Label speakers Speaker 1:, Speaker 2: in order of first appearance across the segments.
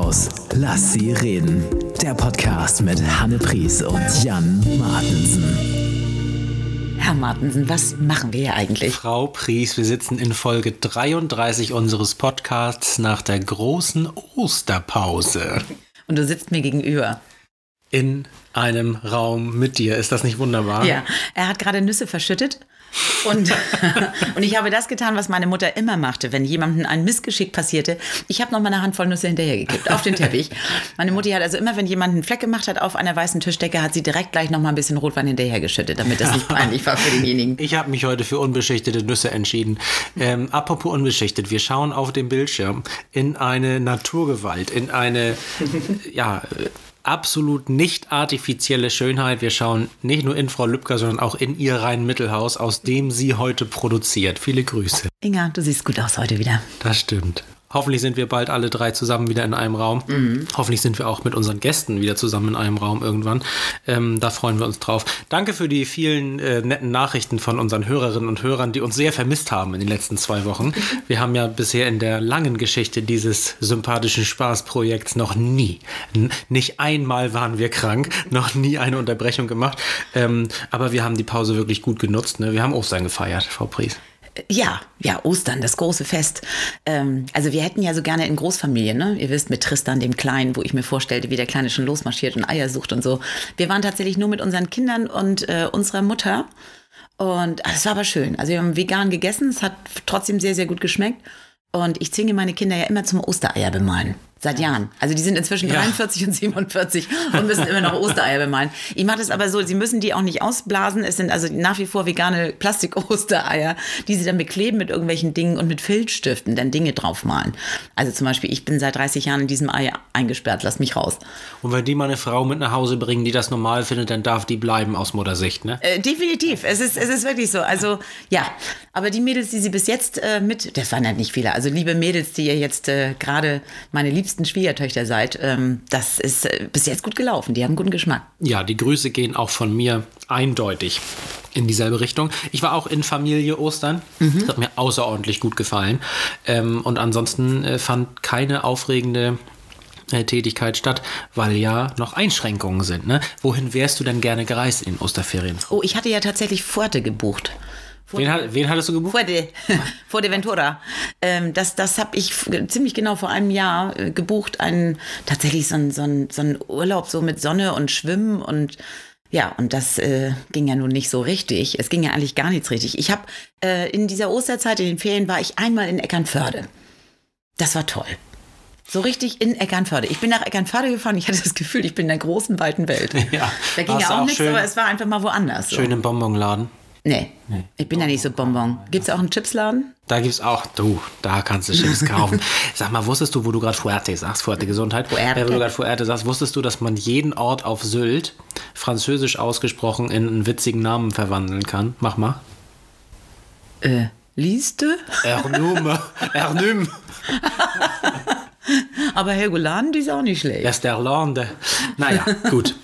Speaker 1: Haus. Lass sie reden. Der Podcast mit Hanne Pries und Jan Martensen.
Speaker 2: Herr Martensen, was machen wir hier eigentlich?
Speaker 3: Frau Pries, wir sitzen in Folge 33 unseres Podcasts nach der großen Osterpause.
Speaker 2: Und du sitzt mir gegenüber.
Speaker 3: In einem Raum mit dir. Ist das nicht wunderbar?
Speaker 2: Ja, er hat gerade Nüsse verschüttet und, und ich habe das getan, was meine Mutter immer machte, wenn jemandem ein Missgeschick passierte. Ich habe noch mal eine Handvoll Nüsse hinterhergekippt auf den Teppich. Meine Mutti hat also immer, wenn jemand einen Fleck gemacht hat auf einer weißen Tischdecke, hat sie direkt gleich noch mal ein bisschen Rotwein hinterhergeschüttet, damit das nicht peinlich war für denjenigen.
Speaker 3: Ich habe mich heute für unbeschichtete Nüsse entschieden. Ähm, apropos unbeschichtet, wir schauen auf dem Bildschirm in eine Naturgewalt, in eine, ja, absolut nicht artifizielle Schönheit. Wir schauen nicht nur in Frau Lübcker, sondern auch in ihr Rhein-Mittelhaus, aus dem sie heute produziert. Viele Grüße.
Speaker 2: Inga, du siehst gut aus heute wieder.
Speaker 3: Das stimmt. Hoffentlich sind wir bald alle drei zusammen wieder in einem Raum. Mhm. Hoffentlich sind wir auch mit unseren Gästen wieder zusammen in einem Raum irgendwann. Ähm, da freuen wir uns drauf. Danke für die vielen äh, netten Nachrichten von unseren Hörerinnen und Hörern, die uns sehr vermisst haben in den letzten zwei Wochen. Wir haben ja bisher in der langen Geschichte dieses sympathischen Spaßprojekts noch nie, nicht einmal waren wir krank, noch nie eine Unterbrechung gemacht. Ähm, aber wir haben die Pause wirklich gut genutzt. Ne? Wir haben Ostern gefeiert, Frau Pries.
Speaker 2: Ja, ja, Ostern, das große Fest. Ähm, also wir hätten ja so gerne in Großfamilien, ne? Ihr wisst, mit Tristan, dem Kleinen, wo ich mir vorstellte, wie der Kleine schon losmarschiert und Eier sucht und so. Wir waren tatsächlich nur mit unseren Kindern und äh, unserer Mutter. Und es war aber schön. Also wir haben vegan gegessen, es hat trotzdem sehr, sehr gut geschmeckt. Und ich zwinge meine Kinder ja immer zum Ostereier bemalen. Seit Jahren. Also die sind inzwischen ja. 43 und 47 und müssen immer noch Ostereier bemalen. Ich mache das aber so, sie müssen die auch nicht ausblasen. Es sind also nach wie vor vegane Plastik-Ostereier, die sie dann bekleben mit irgendwelchen Dingen und mit Filzstiften dann Dinge draufmalen. Also zum Beispiel, ich bin seit 30 Jahren in diesem Ei eingesperrt, lass mich raus.
Speaker 3: Und wenn die mal eine Frau mit nach Hause bringen, die das normal findet, dann darf die bleiben aus Muttersicht, ne?
Speaker 2: Äh, definitiv. Es ist, es ist wirklich so. Also ja, aber die Mädels, die sie bis jetzt äh, mit, das waren halt nicht viele, also liebe Mädels, die ihr jetzt äh, gerade meine Liebsten Schwiegertöchter seid. Ähm, das ist äh, bis jetzt gut gelaufen. Die haben guten Geschmack.
Speaker 3: Ja, die Grüße gehen auch von mir eindeutig in dieselbe Richtung. Ich war auch in Familie Ostern. Mhm. Das hat mir außerordentlich gut gefallen. Ähm, und ansonsten äh, fand keine aufregende Tätigkeit statt, weil ja noch Einschränkungen sind. Ne? Wohin wärst du denn gerne gereist in Osterferien?
Speaker 2: Oh, ich hatte ja tatsächlich Fuerte gebucht.
Speaker 3: Wen, wen, hattest du gebucht?
Speaker 2: Fuerte, Fuerteventura. Ähm, das das habe ich ziemlich genau vor einem Jahr äh, gebucht. Ein, tatsächlich so ein, so, ein, so ein Urlaub so mit Sonne und Schwimmen und ja, und das äh, ging ja nun nicht so richtig. Es ging ja eigentlich gar nichts richtig. Ich habe äh, in dieser Osterzeit, in den Ferien, war ich einmal in Eckernförde. Das war toll. So richtig in Eckernförde. Ich bin nach Eckernförde gefahren. Ich hatte das Gefühl, ich bin in der großen, weiten Welt. Ja, da ging ja auch, auch nichts, aber es war einfach mal woanders.
Speaker 3: Schön so. im Bonbonladen.
Speaker 2: Nee, nee. ich bin ja nicht so Bonbon. Gibt es auch einen Chipsladen?
Speaker 3: Da gibt es auch, du, da kannst du Chips kaufen. Sag mal, wusstest du, wo du gerade Fuerte sagst, Fuerte Gesundheit, Fuerte. Äh, wo du gerade Fuerte sagst, wusstest du, dass man jeden Ort auf Sylt, französisch ausgesprochen, in einen witzigen Namen verwandeln kann? Mach mal.
Speaker 2: Äh, liest du?
Speaker 3: Ernum, Ernum.
Speaker 2: Aber Helgoland ist auch nicht schlecht.
Speaker 3: Das ist der Lande. Naja, gut.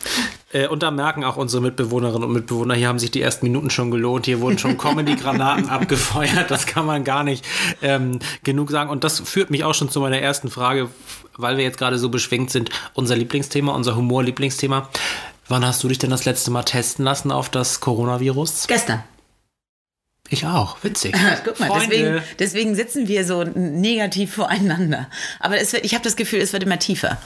Speaker 3: Äh, und da merken auch unsere Mitbewohnerinnen und Mitbewohner, hier haben sich die ersten Minuten schon gelohnt, hier wurden schon Comedy-Granaten abgefeuert, das kann man gar nicht ähm, genug sagen. Und das führt mich auch schon zu meiner ersten Frage, weil wir jetzt gerade so beschwingt sind, unser Lieblingsthema, unser Humor-Lieblingsthema. Wann hast du dich denn das letzte Mal testen lassen auf das Coronavirus?
Speaker 2: Gestern.
Speaker 3: Ich auch, witzig.
Speaker 2: Guck mal, deswegen, deswegen, sitzen wir so negativ voreinander. Aber es wird, ich habe das Gefühl, es wird immer tiefer.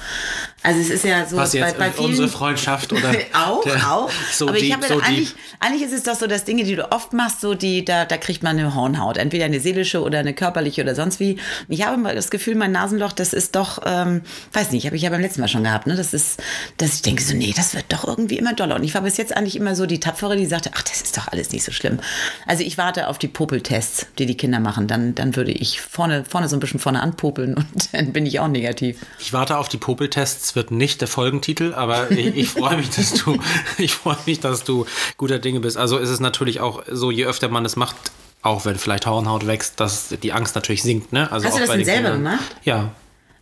Speaker 2: Also es ist ja so
Speaker 3: Was jetzt, bei, bei vielen, unsere Freundschaft oder
Speaker 2: auch, auch. So aber ich habe so eigentlich, eigentlich ist es doch so, dass Dinge, die du oft machst, so die da, da kriegt man eine Hornhaut, entweder eine seelische oder eine körperliche oder sonst wie. Ich habe immer das Gefühl, mein Nasenloch, das ist doch, ähm, weiß nicht, habe ich ja beim letzten Mal schon gehabt, ne? Das ist, dass ich denke so, nee, das wird doch irgendwie immer doller. Und ich war bis jetzt eigentlich immer so die tapfere, die sagte, ach, das ist doch alles nicht so schlimm. Also ich warte auf die Popeltests, die die Kinder machen, dann, dann würde ich vorne, vorne so ein bisschen vorne anpopeln und dann bin ich auch negativ.
Speaker 3: Ich warte auf die Popeltests, wird nicht der Folgentitel, aber ich, ich freue mich, dass du, ich freue mich, dass du guter Dinge bist. Also ist es natürlich auch so, je öfter man es macht, auch wenn vielleicht Hornhaut wächst, dass die Angst natürlich sinkt. Ne?
Speaker 2: Also Hast du das denn selber Kindern. gemacht?
Speaker 3: Ja.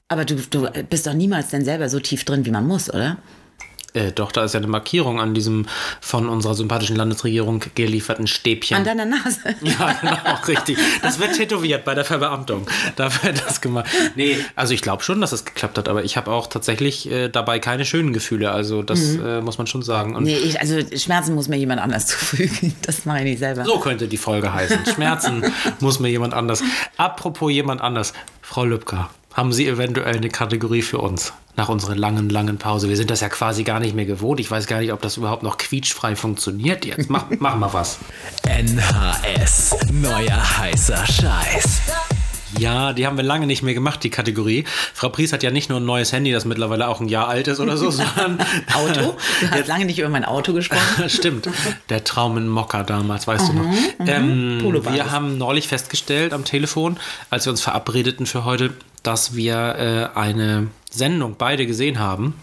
Speaker 2: Aber du, du bist doch niemals denn selber so tief drin, wie man muss, oder?
Speaker 3: Äh, doch, da ist ja eine Markierung an diesem von unserer sympathischen Landesregierung gelieferten Stäbchen.
Speaker 2: An deiner Nase.
Speaker 3: Ja, genau, richtig. Das wird tätowiert bei der Verbeamtung. Da wird das gemacht. Nee, also ich glaube schon, dass es geklappt hat, aber ich habe auch tatsächlich äh, dabei keine schönen Gefühle. Also das
Speaker 2: Mhm.
Speaker 3: äh, muss man schon sagen. Und
Speaker 2: Nee, ich, also Schmerzen muss mir jemand anders zufügen. Das mache ich nicht selber.
Speaker 3: so könnte die Folge heißen. Schmerzen muss mir jemand anders. Apropos jemand anders. Frau Lübcker, haben Sie eventuell eine Kategorie für uns? Nach unserer langen, langen Pause. Wir sind das ja quasi gar nicht mehr gewohnt. Ich weiß gar nicht, ob das überhaupt noch quietschfrei funktioniert jetzt. Mach, mach mal was.
Speaker 1: NHS. Neuer heißer Scheiß.
Speaker 3: Ja, die haben wir lange nicht mehr gemacht, die Kategorie. Frau Pries hat ja nicht nur ein neues Handy, das mittlerweile auch ein Jahr alt ist oder so, sondern
Speaker 2: Auto? Du hast lange nicht über mein Auto gesprochen.
Speaker 3: Stimmt, der Traum in Mokka damals, weißt du noch. Ähm,
Speaker 2: Polobasis.
Speaker 3: wir haben neulich festgestellt am Telefon, als wir uns verabredeten für heute, dass wir äh, eine Sendung beide gesehen haben.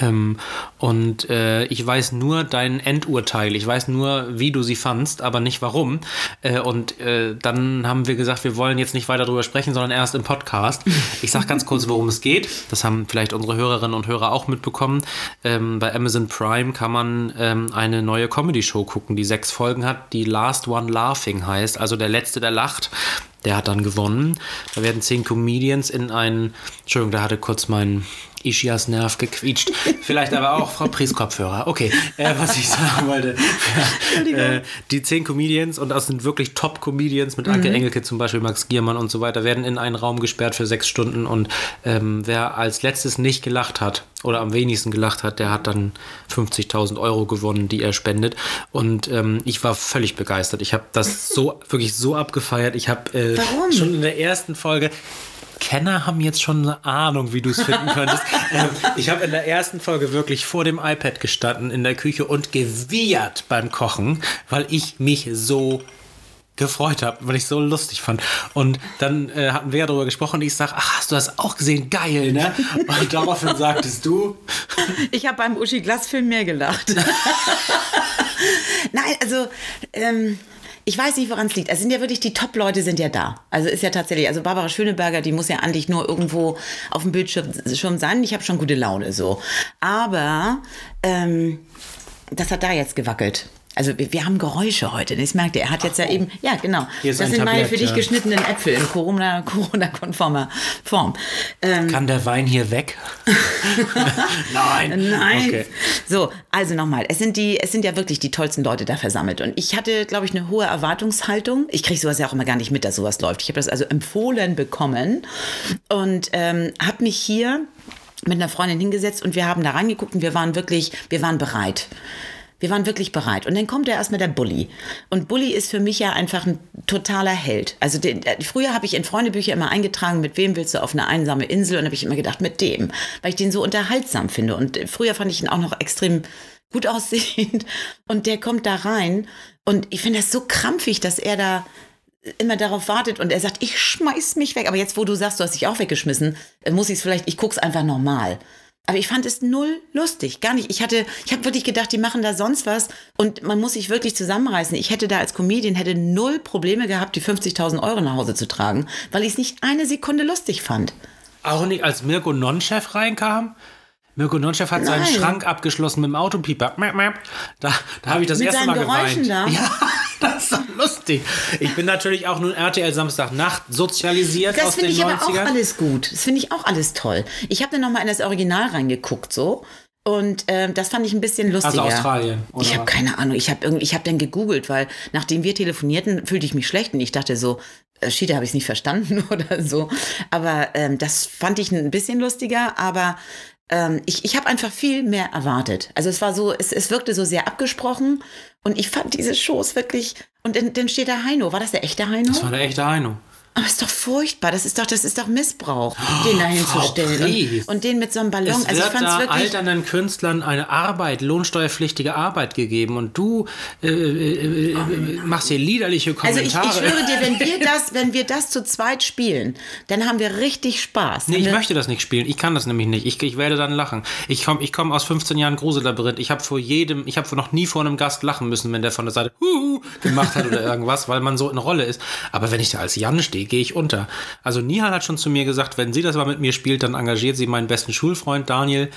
Speaker 3: Ähm, und äh, ich weiß nur dein Endurteil. Ich weiß nur, wie du sie fandst, aber nicht warum. Äh, und äh, dann haben wir gesagt, wir wollen jetzt nicht weiter darüber sprechen, sondern erst im Podcast. Ich sage ganz kurz, worum es geht. Das haben vielleicht unsere Hörerinnen und Hörer auch mitbekommen. Ähm, bei Amazon Prime kann man ähm, eine neue Comedy-Show gucken, die sechs Folgen hat, die Last One Laughing heißt, also der Letzte, der lacht. Der hat dann gewonnen. Da werden zehn Comedians in einen. Entschuldigung, da hatte kurz mein Ischias Nerv gequietscht. Vielleicht aber auch Frau Pries Kopfhörer. Okay, äh, was ich sagen wollte. äh, die zehn Comedians, und das sind wirklich Top-Comedians mit Anke Engelke zum Beispiel, Max Giermann und so weiter, werden in einen Raum gesperrt für sechs Stunden. Und ähm, wer als letztes nicht gelacht hat oder am wenigsten gelacht hat, der hat dann 50.000 Euro gewonnen, die er spendet. Und ähm, ich war völlig begeistert. Ich habe das so wirklich so abgefeiert. Ich habe äh, schon in der ersten Folge Kenner haben jetzt schon eine Ahnung, wie du es finden könntest. ähm, ich habe in der ersten Folge wirklich vor dem iPad gestanden in der Küche und gewiehert beim Kochen, weil ich mich so gefreut habe, weil ich so lustig fand. Und dann äh, hatten wir ja darüber gesprochen und ich sage, ach, hast du das auch gesehen? Geil, ne? Und daraufhin sagtest du,
Speaker 2: Ich habe beim Uschi Glas-Film mehr gelacht. Nein, also ähm, ich weiß nicht, woran es liegt. Es sind ja wirklich die Top-Leute sind ja da. Also ist ja tatsächlich, also Barbara Schöneberger, die muss ja eigentlich nur irgendwo auf dem Bildschirm sein. Ich habe schon gute Laune so. Aber ähm, das hat da jetzt gewackelt. Also wir, wir haben Geräusche heute. Das merkt ihr. Er hat jetzt ja eben, ja genau. Das sind meine
Speaker 3: Tablett,
Speaker 2: für dich
Speaker 3: ja.
Speaker 2: geschnittenen Äpfel in Corona- Corona-konformer Form. Ähm,
Speaker 3: kann der Wein hier weg? Nein.
Speaker 2: Nein.
Speaker 3: Okay.
Speaker 2: So, also nochmal, es sind die, es sind ja wirklich die tollsten Leute da versammelt. Und ich hatte, glaube ich, eine hohe Erwartungshaltung. Ich kriege sowas ja auch immer gar nicht mit, dass sowas läuft. Ich habe das also empfohlen bekommen und ähm, habe mich hier mit einer Freundin hingesetzt und wir haben da reingeguckt und wir waren wirklich, wir waren bereit. Wir waren wirklich bereit. Und dann kommt ja erstmal der Bully. Und Bully ist für mich ja einfach ein totaler Held. Also den, äh, früher habe ich in Freundebücher immer eingetragen, mit wem willst du auf eine einsame Insel? Und habe ich immer gedacht, mit dem. Weil ich den so unterhaltsam finde. Und äh, früher fand ich ihn auch noch extrem gut aussehend. Und der kommt da rein. Und ich finde das so krampfig, dass er da immer darauf wartet und er sagt, ich schmeiß mich weg. Aber jetzt, wo du sagst, du hast dich auch weggeschmissen, äh, muss ich es vielleicht, ich guck's einfach nochmal. Aber ich fand es null lustig, gar nicht. Ich hatte, ich habe wirklich gedacht, die machen da sonst was und man muss sich wirklich zusammenreißen. Ich hätte da als Comedian hätte null Probleme gehabt, die 50.000 Euro nach Hause zu tragen, weil ich es nicht eine Sekunde lustig fand.
Speaker 3: Auch nicht, als Mirko Nonchef reinkam. Mirko Nonchef hat seinen
Speaker 2: Nein.
Speaker 3: Schrank abgeschlossen mit dem Autopieper. Da, da habe ich das
Speaker 2: Mit
Speaker 3: erste Mal
Speaker 2: seinen Geräuschen
Speaker 3: geweint.
Speaker 2: da?
Speaker 3: Ja, das ist doch lustig. Ich bin natürlich auch nun RTL Samstagnacht sozialisiert
Speaker 2: Das
Speaker 3: aus den
Speaker 2: finde ich aber auch
Speaker 3: 90ern.
Speaker 2: alles gut. Das finde ich auch alles toll. Ich habe dann nochmal in das Original reingeguckt so. Und ähm, das fand ich ein bisschen lustiger.
Speaker 3: Also Australien, oder
Speaker 2: Ich habe keine Ahnung. Ich habe ich habe dann gegoogelt, weil nachdem wir telefonierten, fühlte ich mich schlecht und ich dachte so, äh, Schiede habe ich es nicht verstanden oder so. Aber ähm, das fand ich ein bisschen lustiger. Aber ähm, ich, ich habe einfach viel mehr erwartet. Also es war so, es, es wirkte so sehr abgesprochen und ich fand diese Shows wirklich. Und dann, steht da Heino. War das der echte Heino?
Speaker 3: Das war der echte Heino.
Speaker 2: Aber ist doch furchtbar. Das ist doch, das ist doch Missbrauch, den da hinzustellen.
Speaker 3: Pries.
Speaker 2: Und, und den mit so einem Ballon.
Speaker 3: Es
Speaker 2: also ich
Speaker 3: wird da alternden Künstlern eine Arbeit, lohnsteuerpflichtige Arbeit gegeben und du äh, äh, äh, machst hier liederliche
Speaker 2: also ich,
Speaker 3: Kommentare.
Speaker 2: ich schwöre dir, wenn wir das, wenn wir das zu zweit spielen, dann haben wir richtig Spaß.
Speaker 3: Nee, ich
Speaker 2: wir,
Speaker 3: möchte das nicht spielen. Ich kann das nämlich nicht. Ich, ich werde dann lachen. Ich komme ich komm aus 15 Jahren Grusellabyrinth. Ich habe vor jedem, ich habe noch nie vor einem Gast lachen müssen, wenn der von der Seite Huhu gemacht hat oder irgendwas, weil man so in Rolle ist. Aber wenn ich da als Jan stehe, Gehe ich unter. Also Nihal hat schon zu mir gesagt, wenn sie das mal mit mir spielt, dann engagiert sie meinen besten Schulfreund Daniel.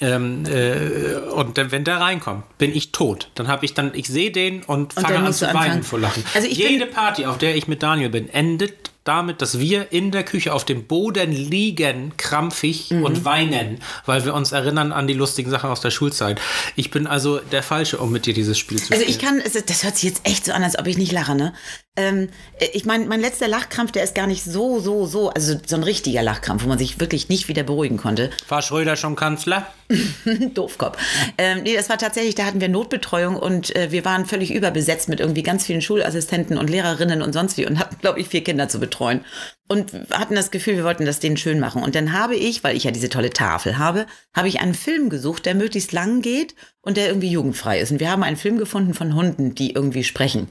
Speaker 3: Ähm, äh, und wenn der reinkommt, bin ich tot. Dann habe ich dann, ich sehe den und,
Speaker 2: dann
Speaker 3: fange an zu weinen vor Lachen.
Speaker 2: Also ich
Speaker 3: Jede Party, auf der ich mit Daniel bin, endet damit, dass wir in der Küche auf dem Boden liegen, krampfig
Speaker 2: Mhm.
Speaker 3: und weinen, weil wir uns erinnern an die lustigen Sachen aus der Schulzeit. Ich bin also der Falsche, um mit dir dieses Spiel zu
Speaker 2: Also
Speaker 3: spielen.
Speaker 2: ich kann, das hört sich jetzt echt so an, als ob ich nicht lache, ne? Ähm, ich meine, mein letzter Lachkrampf, der ist gar nicht so, so, so, also so ein richtiger Lachkrampf, wo man sich wirklich nicht wieder beruhigen konnte.
Speaker 3: War Schröder schon Kanzler?
Speaker 2: Doofkopf. Ähm, nee, das war tatsächlich, da hatten wir Notbetreuung und äh, wir waren völlig überbesetzt mit irgendwie ganz vielen Schulassistenten und Lehrerinnen und sonst wie und hatten, glaube ich, vier Kinder zu betreuen. Und hatten das Gefühl, wir wollten das denen schön machen. Und dann habe ich, weil ich ja diese tolle Tafel habe, habe ich einen Film gesucht, der möglichst lang geht und der irgendwie jugendfrei ist. Und wir haben einen Film gefunden von Hunden, die irgendwie sprechen.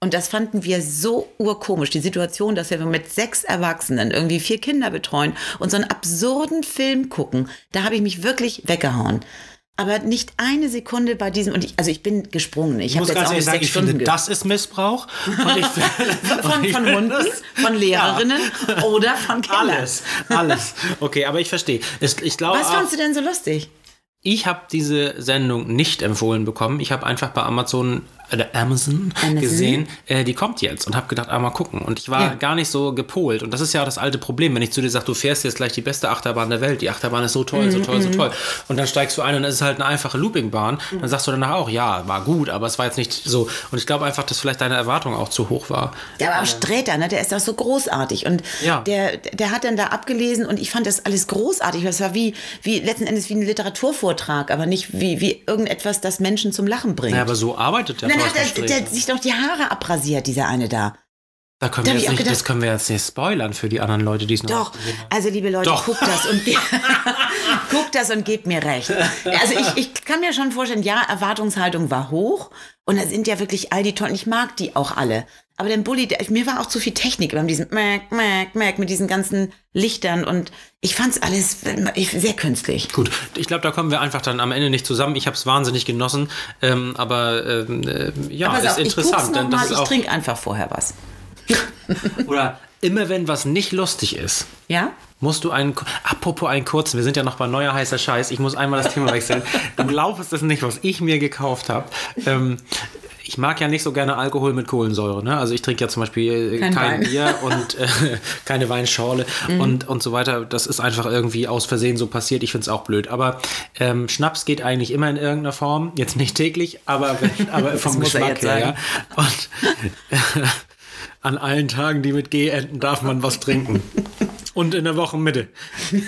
Speaker 2: Und das fanden wir so urkomisch, die Situation, dass wir mit sechs Erwachsenen irgendwie vier Kinder betreuen und so einen absurden Film gucken. Da habe ich mich wirklich weggehauen. Aber nicht eine Sekunde bei diesem, und ich, also ich bin gesprungen. Ich,
Speaker 3: Ich
Speaker 2: habe
Speaker 3: muss
Speaker 2: jetzt
Speaker 3: ganz
Speaker 2: auch
Speaker 3: ehrlich
Speaker 2: nicht
Speaker 3: sagen, ich finde,
Speaker 2: Stunden ge-
Speaker 3: das ist Missbrauch. Ich,
Speaker 2: von,
Speaker 3: ich
Speaker 2: von
Speaker 3: finde
Speaker 2: Hunden,
Speaker 3: das-
Speaker 2: von Lehrerinnen oder von Kindern.
Speaker 3: Alles, alles. Okay, aber ich verstehe. Es- Ich glaube,
Speaker 2: Was
Speaker 3: auch,
Speaker 2: fandst du denn so lustig?
Speaker 3: ich habe diese Sendung nicht empfohlen bekommen. Ich habe einfach bei Amazon oder Amazon,
Speaker 2: Amazon.
Speaker 3: gesehen, äh, die kommt jetzt und habe gedacht, ah, mal gucken. Und ich war
Speaker 2: Ja.
Speaker 3: gar nicht so gepolt. Und das ist ja auch das alte Problem, wenn ich zu dir sage, du fährst jetzt gleich die beste Achterbahn der Welt. Die Achterbahn ist so toll,
Speaker 2: Mhm,
Speaker 3: so toll, so toll. Und dann steigst du ein und es ist halt eine einfache Loopingbahn. Dann sagst du danach auch, ja, war gut, aber es war jetzt nicht so. Und ich glaube einfach, dass vielleicht deine Erwartung auch zu hoch war.
Speaker 2: Der war auch Sträter, ne? der ist auch so großartig. Und
Speaker 3: Ja.
Speaker 2: der, der hat dann da abgelesen und ich fand das alles großartig. Das war wie, wie letzten Endes wie ein Literaturvortrag, aber nicht wie, wie irgendetwas, das Menschen zum Lachen bringt.
Speaker 3: Ja, aber so arbeitet der
Speaker 2: und dann hat er, der sich doch die Haare abrasiert, dieser eine da.
Speaker 3: Da können
Speaker 2: Da
Speaker 3: wir
Speaker 2: ich
Speaker 3: jetzt nicht,
Speaker 2: gedacht-
Speaker 3: das können wir jetzt nicht spoilern für die anderen Leute, die es noch
Speaker 2: Doch, also liebe Leute,
Speaker 3: Doch.
Speaker 2: guckt das und guckt das und gebt mir recht. Also ich, ich kann mir schon vorstellen, ja, Erwartungshaltung war hoch und da sind ja wirklich all die tollen, ich mag die auch alle. Aber der Bulli, der, mir war auch zu viel Technik beim diesem Mac, Mac, Mac mit diesen ganzen Lichtern und ich fand's alles sehr künstlich.
Speaker 3: Gut, ich glaube, da kommen wir einfach dann am Ende nicht zusammen. Ich habe es wahnsinnig genossen, ähm, aber ähm, äh, ja,
Speaker 2: Pass
Speaker 3: ist
Speaker 2: auf, ich
Speaker 3: interessant.
Speaker 2: noch
Speaker 3: denn
Speaker 2: mal,
Speaker 3: das ist
Speaker 2: ich
Speaker 3: auch,
Speaker 2: trinke einfach vorher was.
Speaker 3: oder immer wenn was nicht lustig ist,
Speaker 2: Ja?
Speaker 3: musst du einen, apropos einen kurzen, wir sind ja noch bei neuer heißer Scheiß, ich muss einmal das Thema wechseln. Du glaubst es nicht, was ich mir gekauft habe. Ähm, ich mag ja nicht so gerne Alkohol mit Kohlensäure. Ne? Also ich trinke ja zum Beispiel äh,
Speaker 2: Kein
Speaker 3: kein.
Speaker 2: Mhm.
Speaker 3: Bier und äh, keine Weinschorle und, und so weiter. Das ist einfach irgendwie aus Versehen so passiert. Ich finde es auch blöd. Aber ähm, Schnaps geht eigentlich immer in irgendeiner Form. Jetzt nicht täglich, aber, aber vom Geschmack her. Ja? Und an allen Tagen, die mit G enden, darf man was trinken. Und in der Wochenmitte.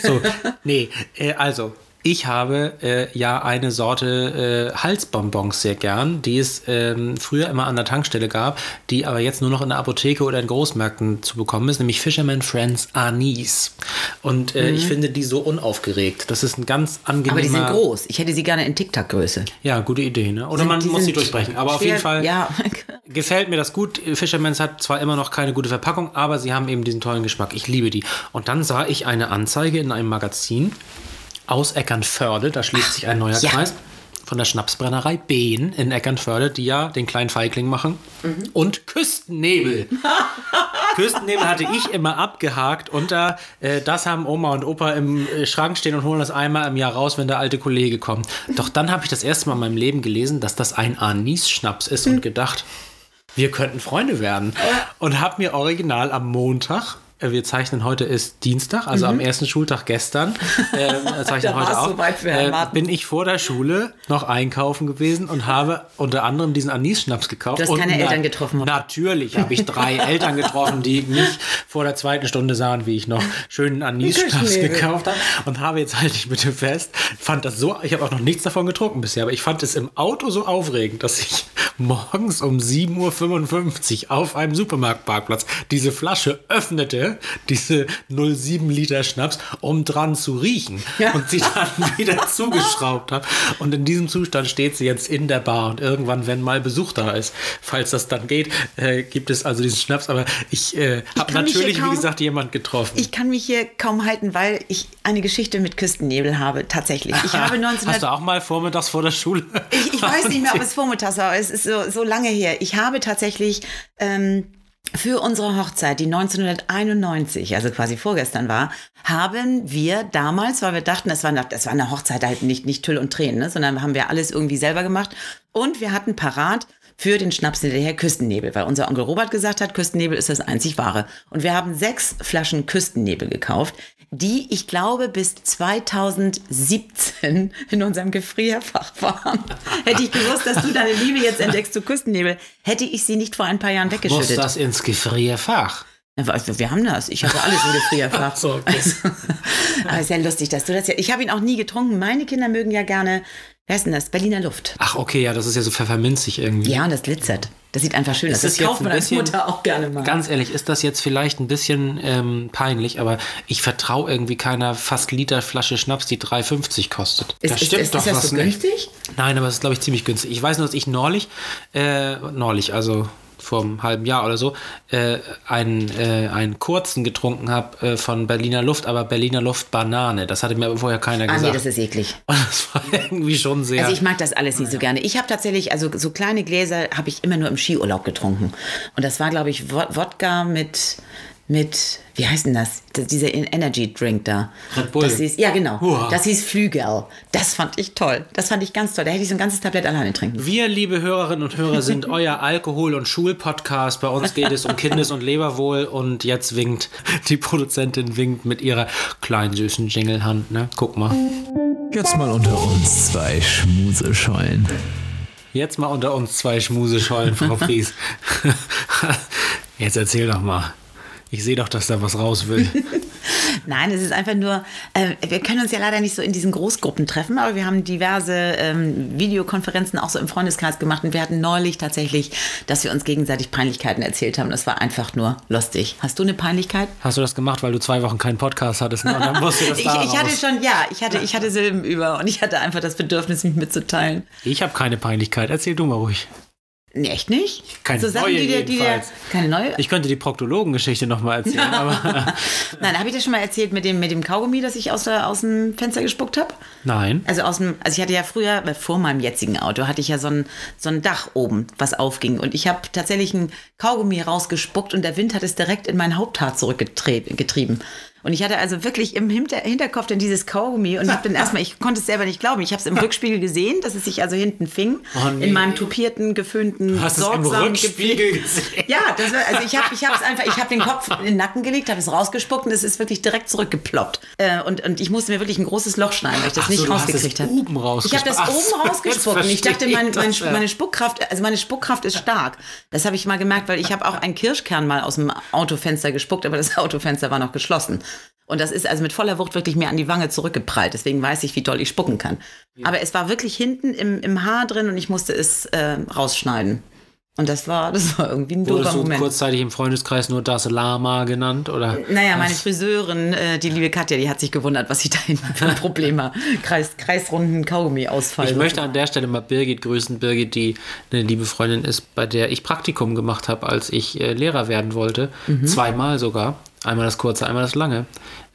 Speaker 3: So, nee, äh, also. Ich habe äh, ja eine Sorte äh, Halsbonbons sehr gern, die es ähm, früher immer an der Tankstelle gab, die aber jetzt nur noch in der Apotheke oder in Großmärkten zu bekommen ist, nämlich Fisherman Friends Anis. Und äh, ich finde die so unaufgeregt. Das ist ein ganz angenehmer...
Speaker 2: Mhm. Aber die sind groß. Ich hätte sie gerne in TikTok-Größe.
Speaker 3: Ja, gute Idee, ne? Oder
Speaker 2: Sind-
Speaker 3: man
Speaker 2: die
Speaker 3: muss sie durchbrechen. Aber auf
Speaker 2: schwer-
Speaker 3: jeden Fall
Speaker 2: Ja.
Speaker 3: gefällt mir das gut. Fisherman's hat zwar immer noch keine gute Verpackung, aber sie haben eben diesen tollen Geschmack. Ich liebe die. Und dann sah ich eine Anzeige in einem Magazin aus Eckernförde. Da schließt sich ein neuer
Speaker 2: ja.
Speaker 3: Kreis. Von der Schnapsbrennerei Behn in Eckernförde, die ja den kleinen Feigling machen. Und Küstennebel. Küstennebel hatte ich immer abgehakt unter, äh, das haben Oma und Opa im äh, Schrank stehen und holen das einmal im Jahr raus, wenn der alte Kollege kommt. Doch dann habe ich das erste Mal in meinem Leben gelesen, dass das ein Anis-Schnaps ist und gedacht, wir könnten Freunde werden. Und habe mir original am Montag, wir zeichnen heute ist Dienstag, also am ersten Schultag gestern, äh, äh, zeichnen heute auch,
Speaker 2: soweit für Herrn
Speaker 3: äh, bin ich vor der Schule noch einkaufen gewesen und habe unter anderem diesen Anis-Schnaps gekauft.
Speaker 2: Du hast keine Eltern getroffen, oder?
Speaker 3: Natürlich habe ich drei Eltern getroffen, die mich vor der zweiten Stunde sahen, wie ich noch schönen Anis-Schnaps gekauft habe. Und habe jetzt halte ich bitte fest, fand das so, ich habe auch noch nichts davon getrunken bisher, aber ich fand es im Auto so aufregend, dass ich morgens um 7.55 Uhr auf einem Supermarktparkplatz diese Flasche öffnete, diese 0,7 Liter Schnaps, um dran zu riechen
Speaker 2: Ja.
Speaker 3: und sie dann wieder zugeschraubt habe. Und in diesem Zustand steht sie jetzt in der Bar und irgendwann, wenn mal Besuch da ist, falls das dann geht, äh, gibt es also diesen Schnaps. Aber ich äh, habe natürlich, wie
Speaker 2: kaum-
Speaker 3: gesagt, jemand getroffen.
Speaker 2: Ich kann mich hier kaum halten, weil ich eine Geschichte mit Küstennebel habe, tatsächlich. Ich habe 1900
Speaker 3: Hast du auch mal vormittags vor der Schule?
Speaker 2: Ich, ich weiß nicht mehr, ob es vormittags war, es ist so, so lange her. Ich habe tatsächlich ähm, für unsere Hochzeit, die 1991, also quasi vorgestern war, haben wir damals, weil wir dachten, das war, eine, das war eine Hochzeit halt nicht, nicht Tüll und Tränen, ne, sondern haben wir alles irgendwie selber gemacht. Und wir hatten parat für den Schnaps hinterher Küstennebel, weil unser Onkel Robert gesagt hat, Küstennebel ist das einzig wahre. Und wir haben sechs Flaschen Küstennebel gekauft, die ich glaube bis 2017 in unserem Gefrierfach waren. hätte ich gewusst, dass du deine Liebe jetzt entdeckst zu Küstennebel, hätte ich sie nicht vor ein paar Jahren
Speaker 3: Muss
Speaker 2: weggeschüttet.
Speaker 3: das ins Gefrierfach?
Speaker 2: Wir haben das. Ich habe alles im Gefrierfach.
Speaker 3: Ach so, okay.
Speaker 2: also, aber ist ja lustig, dass du das ja. Ich habe ihn auch nie getrunken. Meine Kinder mögen ja gerne, wer ist denn das? Berliner Luft.
Speaker 3: Ach, okay, ja, das ist ja so pfefferminzig irgendwie.
Speaker 2: Ja, und das glitzert. Das sieht einfach schön aus. Das, kauft man als Mutter auch gerne mal.
Speaker 3: Ganz ehrlich, ist das jetzt vielleicht ein bisschen ähm, peinlich, aber ich vertraue irgendwie keiner fast Liter Flasche Schnaps, die 3,50 kostet.
Speaker 2: ist,
Speaker 3: da
Speaker 2: ist,
Speaker 3: stimmt
Speaker 2: ist,
Speaker 3: doch
Speaker 2: ist das
Speaker 3: was
Speaker 2: so
Speaker 3: nicht.
Speaker 2: günstig?
Speaker 3: Nein, aber es ist, glaube ich, ziemlich günstig. Ich weiß nur, dass ich neulich, äh, neulich, also vor einem halben Jahr oder so, äh, einen, äh, einen kurzen getrunken habe äh, von Berliner Luft, aber Berliner Luft Banane. Das hatte mir vorher keiner
Speaker 2: Ah, nee,
Speaker 3: gesagt.
Speaker 2: das ist eklig.
Speaker 3: Und das war irgendwie schon sehr.
Speaker 2: Also ich mag das alles nicht so gerne. Ich habe tatsächlich, also so kleine Gläser habe ich immer nur im Skiurlaub getrunken. Und das war, glaube ich, Wo- Wodka mit, mit, wie heißt denn das? Das- Dieser Energy Drink da.
Speaker 3: Red Bull.
Speaker 2: Das hieß, ja, genau.
Speaker 3: Hua.
Speaker 2: Das hieß Flügel. Das fand ich toll. Das fand ich ganz toll. Da hätte ich so ein ganzes Tablett alleine trinken.
Speaker 3: Wir, liebe Hörerinnen und Hörer, sind euer Alkohol- und Schulpodcast. Bei uns geht es um Kindes- und Leberwohl und jetzt winkt die Produzentin winkt mit ihrer kleinen süßen Jinglehand. Ne? Guck mal.
Speaker 1: Jetzt mal unter uns zwei Schmuseschollen.
Speaker 3: Jetzt mal unter uns zwei Schmuseschollen, Frau Fries. Jetzt erzähl doch mal. Ich sehe doch, dass da was raus will.
Speaker 2: Nein, es ist einfach nur, äh, wir können uns ja leider nicht so in diesen Großgruppen treffen, aber wir haben diverse ähm, Videokonferenzen auch so im Freundeskreis gemacht und wir hatten neulich tatsächlich, dass wir uns gegenseitig Peinlichkeiten erzählt haben. Das war einfach nur lustig. Hast du eine Peinlichkeit?
Speaker 3: Hast du das gemacht, weil du zwei Wochen keinen Podcast hattest? Ne? Und dann musst du das
Speaker 2: Ich,
Speaker 3: da
Speaker 2: ich hatte schon, ja, ich hatte, ich hatte Silben über und ich hatte einfach das Bedürfnis, mich mitzuteilen.
Speaker 3: Ich habe keine Peinlichkeit. Erzähl du mal ruhig.
Speaker 2: Nee, echt nicht?
Speaker 3: Keine
Speaker 2: so Sachen,
Speaker 3: neue
Speaker 2: die dir, die dir, keine neue?
Speaker 3: Ich könnte die Proktologengeschichte noch mal erzählen, aber
Speaker 2: Nein, habe ich dir schon mal erzählt mit dem, mit dem Kaugummi, das ich aus, der, aus dem Fenster gespuckt habe?
Speaker 3: nein.
Speaker 2: Also aus dem, also ich hatte ja früher, äh, vor meinem jetzigen Auto, hatte ich ja so ein, so ein Dach oben, was aufging. Und ich habe tatsächlich ein Kaugummi rausgespuckt und der Wind hat es direkt in mein Haupthaar zurückgetrieben. Und ich hatte also wirklich im Hinter Hinterkopf dann dieses Kaugummi und habe dann erstmal, ich konnte es selber nicht glauben. Ich habe es im Rückspiegel gesehen, dass es sich also hinten fing.
Speaker 3: Oh nee.
Speaker 2: In meinem tupierten, geföhnten,
Speaker 3: Hast du es im
Speaker 2: sorgsamen
Speaker 3: Rückspiegel gesehen?
Speaker 2: Ja, das war, also ich habe ich es einfach, ich habe den Kopf in den Nacken gelegt, habe es rausgespuckt und es ist wirklich direkt zurückgeploppt. Äh, und, und ich musste mir wirklich ein großes Loch schneiden, weil ich das
Speaker 3: Ach so,
Speaker 2: nicht
Speaker 3: es
Speaker 2: rausgekriegt habe. Ich habe das
Speaker 3: so,
Speaker 2: oben rausgespuckt und ich dachte, mein, mein, meine Spuckkraft, also meine Spuckkraft ist stark. Das habe ich mal gemerkt, weil ich habe auch einen Kirschkern mal aus dem Autofenster gespuckt, aber das Autofenster war noch geschlossen. Und das ist also mit voller Wucht wirklich mir an die Wange zurückgeprallt. Deswegen weiß ich, wie doll ich spucken kann. Aber es war wirklich hinten im, im Haar drin und ich musste es äh, rausschneiden. Und das war, das war irgendwie ein doofer
Speaker 3: Wurdest du
Speaker 2: Moment.
Speaker 3: kurzzeitig im Freundeskreis nur das Lama genannt? Oder?
Speaker 2: Naja, meine Friseurin, äh, die liebe Katja, die hat sich gewundert, was ich da für ein Problem habe. Kreis, kreisrunden Kaugummi-Ausfall.
Speaker 3: Ich möchte an der Stelle mal Birgit grüßen. Birgit, die eine liebe Freundin ist, bei der ich Praktikum gemacht habe, als ich äh, Lehrer werden wollte. Zweimal sogar. Einmal das kurze, einmal das lange.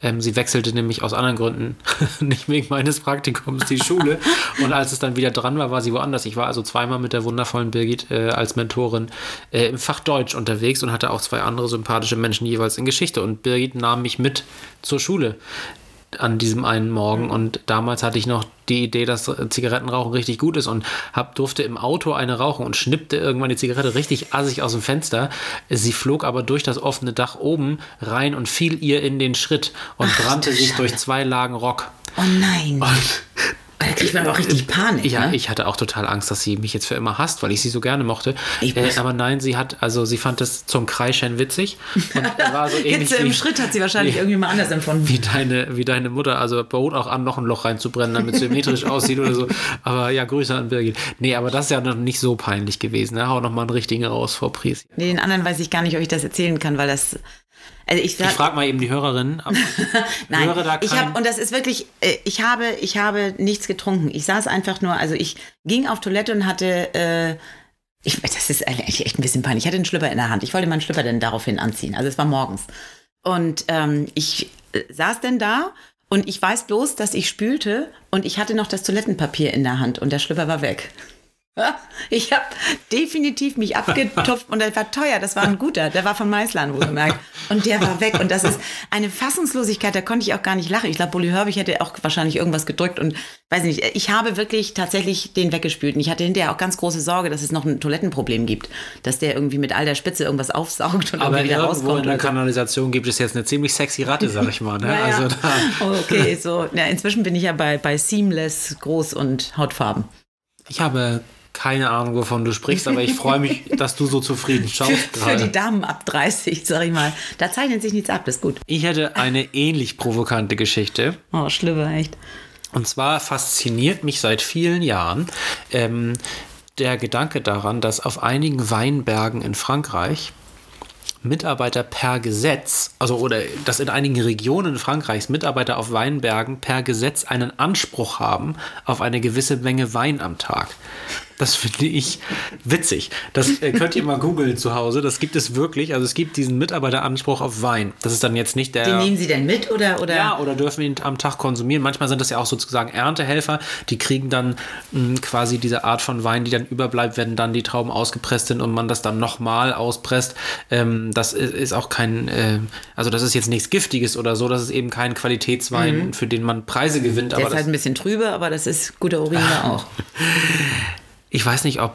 Speaker 3: Ähm, sie wechselte nämlich aus anderen Gründen, nicht wegen meines Praktikums, die Schule. Und als es dann wieder dran war, war sie woanders. Ich war also zweimal mit der wundervollen Birgit äh, als Mentorin äh, im Fach Deutsch unterwegs und hatte auch zwei andere sympathische Menschen jeweils in Geschichte. Und Birgit nahm mich mit zur Schule an diesem einen Morgen und damals hatte ich noch die Idee, dass Zigarettenrauchen richtig gut ist und hab, durfte im Auto eine rauchen und schnippte irgendwann die Zigarette richtig assig aus dem Fenster. Sie flog aber durch das offene Dach oben rein und fiel ihr in den Schritt und brannte sich durch zwei Lagen Rock.
Speaker 2: oh nein. Da kriegt man aber auch richtig Panik.
Speaker 3: Ja,
Speaker 2: ne?
Speaker 3: ich hatte auch total Angst, dass sie mich jetzt für immer hasst, weil ich sie so gerne mochte. Äh, aber nein, sie hat, also sie fand es zum Kreischen witzig und war so ähnlich
Speaker 2: Hitze im
Speaker 3: wie-
Speaker 2: Schritt hat sie wahrscheinlich
Speaker 3: wie-
Speaker 2: irgendwie mal anders empfunden.
Speaker 3: wie deine, wie deine Mutter, also bot auch an, noch ein Loch reinzubrennen, damit es symmetrisch aussieht oder so. Aber ja, Grüße an Birgit. Nee, aber das ist ja noch nicht so peinlich gewesen. Ne? Hau noch mal einen richtigen raus vor Pries.
Speaker 2: Nee, den anderen weiß ich gar nicht, ob ich das erzählen kann, weil das. Also ich,
Speaker 3: Ich frage mal eben die Hörerin. aber
Speaker 2: Nein,
Speaker 3: höre da
Speaker 2: ich habe und das ist wirklich, äh, ich habe, ich habe nichts getrunken. Ich saß einfach nur, also ich ging auf Toilette und hatte, äh, ich, das ist eigentlich echt ein bisschen peinlich. Ich hatte einen Schlüpper in der Hand. Ich wollte meinen Schlüpper dann daraufhin anziehen. Also es war morgens. Und ähm, ich äh, saß denn da und ich weiß bloß, dass ich spülte und ich hatte noch das Toilettenpapier in der Hand und der Schlüpper war weg. Ich habe definitiv mich abgetupft und der war teuer. Das war ein guter. Der war von Meißland, wohlgemerkt. Und der war weg. Und das ist eine Fassungslosigkeit. Da konnte ich auch gar nicht lachen. Ich glaube, Bully Herbig hätte auch wahrscheinlich irgendwas gedrückt. Und weiß nicht, ich habe wirklich tatsächlich den weggespült. Und ich hatte hinterher auch ganz große Sorge, dass es noch ein Toilettenproblem gibt. Dass der irgendwie mit all der Spitze irgendwas aufsaugt und
Speaker 3: Aber
Speaker 2: irgendwie wieder rauskommt.
Speaker 3: in der
Speaker 2: so.
Speaker 3: Kanalisation gibt es jetzt eine ziemlich sexy Ratte, sag ich mal. Ne?
Speaker 2: Ja, ja.
Speaker 3: Also
Speaker 2: Oh, okay, so. Ja, inzwischen bin ich ja bei, bei Seamless, Groß und Hautfarben.
Speaker 3: ich habe keine Ahnung, wovon du sprichst, aber ich freue mich, dass du so zufrieden schaust
Speaker 2: Für, für die. Damen ab 30, sag ich mal. Da zeichnet sich nichts ab, das ist gut.
Speaker 3: Ich hätte eine ähnlich provokante Geschichte.
Speaker 2: Oh, Schlüpper, echt.
Speaker 3: Und zwar fasziniert mich seit vielen Jahren ähm, der Gedanke daran, dass auf einigen Weinbergen in Frankreich Mitarbeiter per Gesetz, also oder dass in einigen Regionen Frankreichs Mitarbeiter auf Weinbergen per Gesetz einen Anspruch haben auf eine gewisse Menge Wein am Tag. Das finde ich witzig. Das äh, könnt ihr mal googeln zu Hause. Das gibt es wirklich. Also es gibt diesen Mitarbeiteranspruch auf Wein. Das ist dann jetzt nicht der.
Speaker 2: Den nehmen Sie denn mit oder? oder?
Speaker 3: Ja, oder dürfen ihn am Tag konsumieren. Manchmal sind das ja auch sozusagen Erntehelfer, die kriegen dann mh, quasi diese Art von Wein, die dann überbleibt, wenn dann die Trauben ausgepresst sind und man das dann nochmal auspresst. Ähm, das ist, ist auch kein, äh, also das ist jetzt nichts Giftiges oder so, das ist eben kein Qualitätswein, für den man Preise gewinnt.
Speaker 2: Der
Speaker 3: Aber
Speaker 2: ist halt ein bisschen trübe, aber das ist guter Urin da auch.
Speaker 3: Ich weiß nicht, ob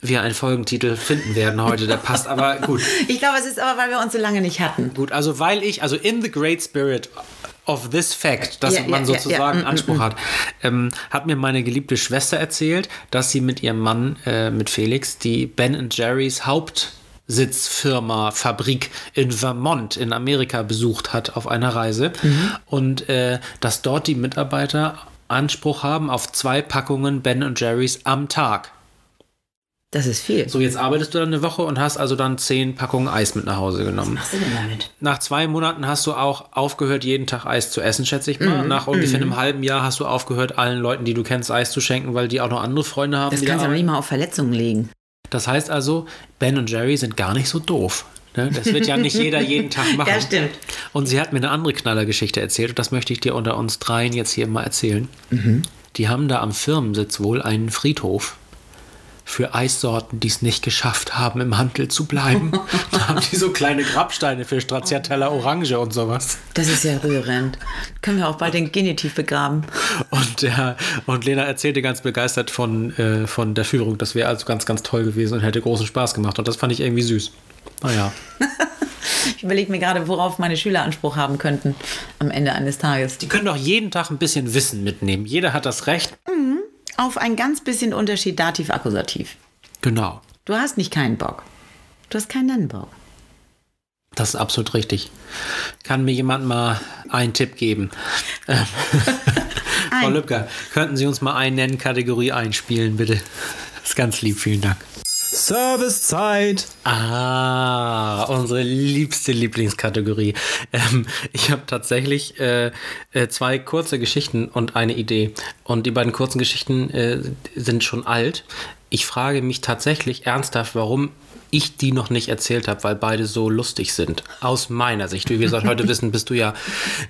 Speaker 3: wir einen Folgentitel finden werden heute, der passt, aber gut.
Speaker 2: Ich glaube, es ist aber, weil wir uns so lange nicht hatten.
Speaker 3: Gut, also weil ich, also in the great spirit of this fact, dass
Speaker 2: ja,
Speaker 3: man
Speaker 2: ja,
Speaker 3: sozusagen
Speaker 2: ja, mm,
Speaker 3: Anspruch hat, ähm, hat mir meine geliebte Schwester erzählt, dass sie mit ihrem Mann, äh, mit Felix, die Ben Jerry's Hauptsitzfirma, Fabrik in Vermont in Amerika besucht hat auf einer Reise
Speaker 2: Mhm.
Speaker 3: und äh, dass dort die Mitarbeiter Anspruch haben auf zwei Packungen Ben Jerry's am Tag.
Speaker 2: Das ist viel.
Speaker 3: So, jetzt arbeitest du dann eine Woche und hast also dann zehn Packungen Eis mit nach Hause genommen.
Speaker 2: Was machst du denn damit?
Speaker 3: Nach zwei Monaten hast du auch aufgehört, jeden Tag Eis zu essen, schätze ich mal. Nach ungefähr einem halben Jahr hast du aufgehört, allen Leuten, die du kennst, Eis zu schenken, weil die auch noch andere Freunde haben.
Speaker 2: Das kannst du aber nicht mal auf Verletzungen legen.
Speaker 3: Das heißt also, Ben und Jerry sind gar nicht so doof. Ne? Das wird ja nicht jeder jeden Tag machen.
Speaker 2: Ja, stimmt.
Speaker 3: Und sie hat mir eine andere Knallergeschichte erzählt und das möchte ich dir unter uns dreien jetzt hier mal erzählen. Die haben da am Firmensitz wohl einen Friedhof für Eissorten, die es nicht geschafft haben, im Handel zu bleiben. da haben die so kleine Grabsteine für Stracciatella Orange und sowas.
Speaker 2: Das ist ja rührend. Können wir auch bald den Genitiv begraben.
Speaker 3: Und, der, und Lena erzählte ganz begeistert von, äh, von der Führung. Das wäre also ganz, ganz toll gewesen und hätte großen Spaß gemacht. Und das fand ich irgendwie süß. Naja.
Speaker 2: Ich überlege mir gerade, worauf meine Schüler Anspruch haben könnten am Ende eines Tages.
Speaker 3: Die können doch jeden Tag ein bisschen Wissen mitnehmen. Jeder hat das Recht.
Speaker 2: Auf ein ganz bisschen Unterschied Dativ-Akkusativ.
Speaker 3: Genau.
Speaker 2: Du hast nicht keinen Bock. Du hast keinen Bock.
Speaker 3: Das ist absolut richtig. Kann mir jemand mal einen Tipp geben? Ähm, Frau
Speaker 2: Ein.
Speaker 3: Lübcker, könnten Sie uns mal einen nennen, Kategorie einspielen, bitte? Das ist ganz lieb, vielen Dank.
Speaker 1: Servicezeit.
Speaker 3: Ah, unsere liebste Lieblingskategorie. Ähm, ich habe tatsächlich äh, äh, zwei kurze Geschichten und eine Idee. Und die beiden kurzen Geschichten äh, sind schon alt. Ich frage mich tatsächlich ernsthaft, warum ich die noch nicht erzählt habe, weil beide so lustig sind. Aus meiner Sicht. Wie wir seit heute wissen, bist du ja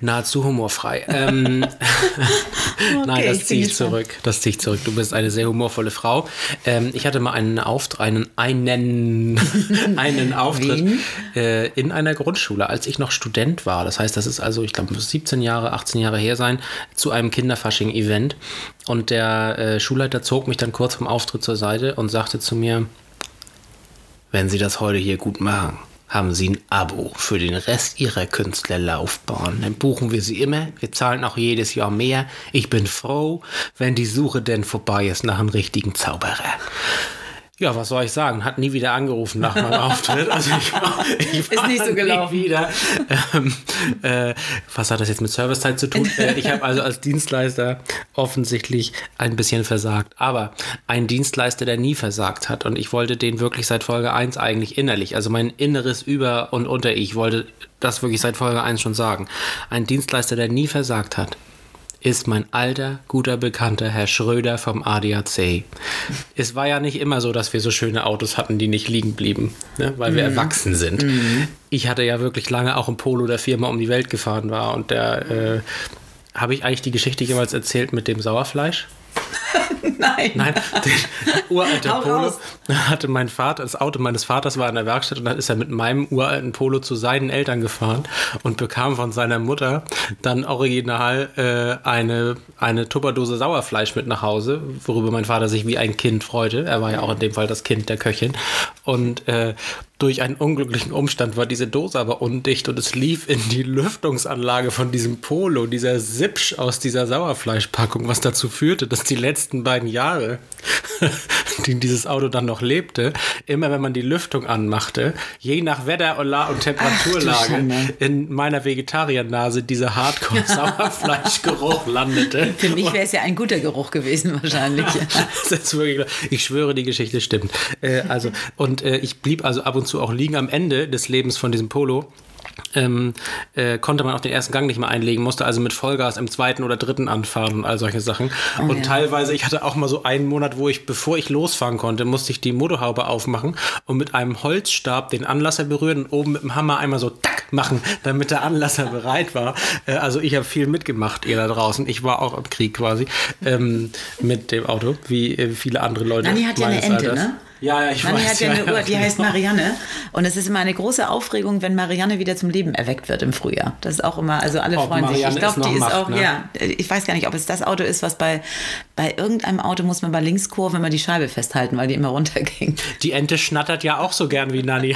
Speaker 3: nahezu humorfrei. Ähm, Nein,
Speaker 2: ich
Speaker 3: das ziehe ich
Speaker 2: gespannt.
Speaker 3: zurück. Das ziehe ich zurück. Du bist eine sehr humorvolle Frau. Ähm, ich hatte mal einen Auftritt, einen, einen, einen Auftritt äh, in einer Grundschule, als ich noch Student war. Das heißt, das ist also, ich glaube, muss 17 Jahre, 18 Jahre her sein, zu einem Kinderfasching-Event. Und der äh, Schulleiter zog mich dann kurz vom Auftritt zur Seite und sagte zu mir, wenn Sie das heute hier gut machen, haben Sie ein Abo für den Rest Ihrer Künstlerlaufbahn. Dann buchen wir Sie immer. Wir zahlen auch jedes Jahr mehr. Ich bin froh, wenn die Suche denn vorbei ist nach einem richtigen Zauberer. Ja, was soll ich sagen? Hat nie wieder angerufen nach meinem Auftritt. Also ich war, ich war
Speaker 2: Ist nicht so
Speaker 3: nie
Speaker 2: gelaufen.
Speaker 3: wieder. Ähm, äh, was hat das jetzt mit Servicezeit zu tun? äh, ich habe also als Dienstleister offensichtlich ein bisschen versagt. Aber ein Dienstleister, der nie versagt hat. Und ich wollte den wirklich seit Folge 1 eigentlich innerlich, also mein inneres Über- und Unter-Ich, wollte das wirklich seit Folge 1 schon sagen. Ein Dienstleister, der nie versagt hat ist mein alter, guter Bekannter Herr Schröder vom ADAC. Es war ja nicht immer so, dass wir so schöne Autos hatten, die nicht liegen blieben, ne? weil wir erwachsen sind. Ich hatte ja wirklich lange auch im Polo der Firma um die Welt gefahren war und der, äh, habe ich eigentlich die Geschichte jemals erzählt mit dem Sauerfleisch?
Speaker 2: Nein.
Speaker 3: Nein, den uralter
Speaker 2: Hau
Speaker 3: Polo hatte mein Vater, das Auto meines Vaters war in der Werkstatt und dann ist er mit meinem uralten Polo zu seinen Eltern gefahren und bekam von seiner Mutter dann original äh, eine, eine Tupperdose Sauerfleisch mit nach Hause, worüber mein Vater sich wie ein Kind freute. Er war ja auch in dem Fall das Kind der Köchin. Und äh, durch einen unglücklichen Umstand war diese Dose aber undicht und es lief in die Lüftungsanlage von diesem Polo, dieser Sipsch aus dieser Sauerfleischpackung, was dazu führte, dass die letzten beiden Jahre, die dieses Auto dann noch lebte, immer wenn man die Lüftung anmachte, je nach Wetter und La- und Temperaturlage
Speaker 2: Schande.
Speaker 3: in meiner Vegetariernase dieser Hardcore-Sauerfleischgeruch landete.
Speaker 2: Für mich wäre es ja ein guter Geruch gewesen wahrscheinlich.
Speaker 3: Ich schwöre, die Geschichte stimmt. Äh, also, und äh, ich blieb also ab und zu auch liegen am Ende des Lebens von diesem Polo. Ähm, äh, konnte man auch den ersten Gang nicht mehr einlegen, musste also mit Vollgas im zweiten oder dritten anfahren und all solche Sachen. und
Speaker 2: ja.
Speaker 3: teilweise, ich hatte auch mal so einen Monat, wo ich, bevor ich losfahren konnte, musste ich die Motorhaube aufmachen und mit einem Holzstab den Anlasser berühren und oben mit dem Hammer einmal so tack machen, damit der Anlasser bereit war. Äh, also ich habe viel mitgemacht, ihr da draußen. Ich war auch im Krieg quasi ähm, mit dem Auto, wie äh, viele andere Leute.
Speaker 2: Nanni hat ja eine Ente,
Speaker 3: Alters.
Speaker 2: ne?
Speaker 3: Ja, ja, ich
Speaker 2: Nanni
Speaker 3: weiß.
Speaker 2: hat ja
Speaker 3: ja,
Speaker 2: eine Uhr, die
Speaker 3: genau.
Speaker 2: heißt Marianne. Und es ist immer eine große Aufregung, wenn Marianne wieder zum Leben erweckt wird im Frühjahr. Das ist auch immer, also alle
Speaker 3: Ob
Speaker 2: freuen sich.
Speaker 3: Marianne
Speaker 2: Ich glaube, die ist
Speaker 3: macht,
Speaker 2: auch,
Speaker 3: ne?
Speaker 2: ja, ich weiß gar nicht, ob es das Auto ist, was bei, bei irgendeinem Auto muss man bei Linkskurve immer die Scheibe festhalten, weil die immer runterging.
Speaker 3: Die Ente schnattert ja auch so gern wie Nanni.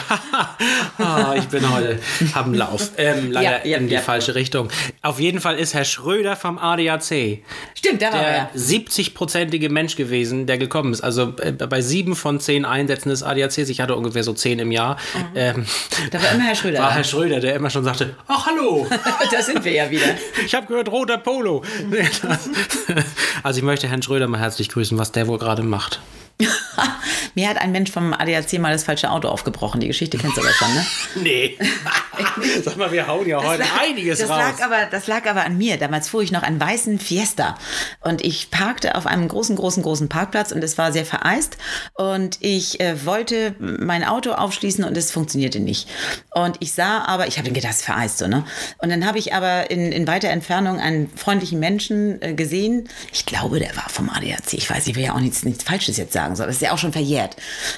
Speaker 3: ah, ich bin heute am Lauf. Ähm, leider
Speaker 2: Ja, ja,
Speaker 3: in die falsche Richtung. Auf jeden Fall ist Herr Schröder vom ADAC
Speaker 2: Stimmt, war
Speaker 3: der
Speaker 2: er.
Speaker 3: 70-prozentige Mensch gewesen, der gekommen ist. Also äh, bei sieben von zehn Einsätzen des ADACs, ich hatte ungefähr so zehn im Jahr, ähm,
Speaker 2: Da war immer Herr Schröder.
Speaker 3: war. Herr Schröder, der immer schon sagte, ach hallo,
Speaker 2: da sind wir ja wieder.
Speaker 3: ich habe gehört, roter Polo. also ich möchte Herrn Schröder mal herzlich grüßen, was der wohl gerade macht.
Speaker 2: Mir hat ein Mensch vom ADAC mal das falsche Auto aufgebrochen. Die Geschichte kennst du aber schon, ne?
Speaker 3: Nee. Sag mal, wir hauen ja heute
Speaker 2: lag-
Speaker 3: einiges
Speaker 2: das
Speaker 3: raus.
Speaker 2: Lag aber, das lag aber an mir. Damals fuhr ich noch einen weißen Fiesta und ich parkte auf einem großen, großen, großen Parkplatz und es war sehr vereist und ich äh, wollte mein Auto aufschließen und es funktionierte nicht. Und ich sah aber, ich habe gedacht, das ist vereist so, ne? Und dann habe ich aber in, in weiter Entfernung einen freundlichen Menschen äh, gesehen. Ich glaube, der war vom ADAC. Ich weiß, ich will ja auch nichts, nichts Falsches jetzt sagen, so. das ist ja auch schon verjährt.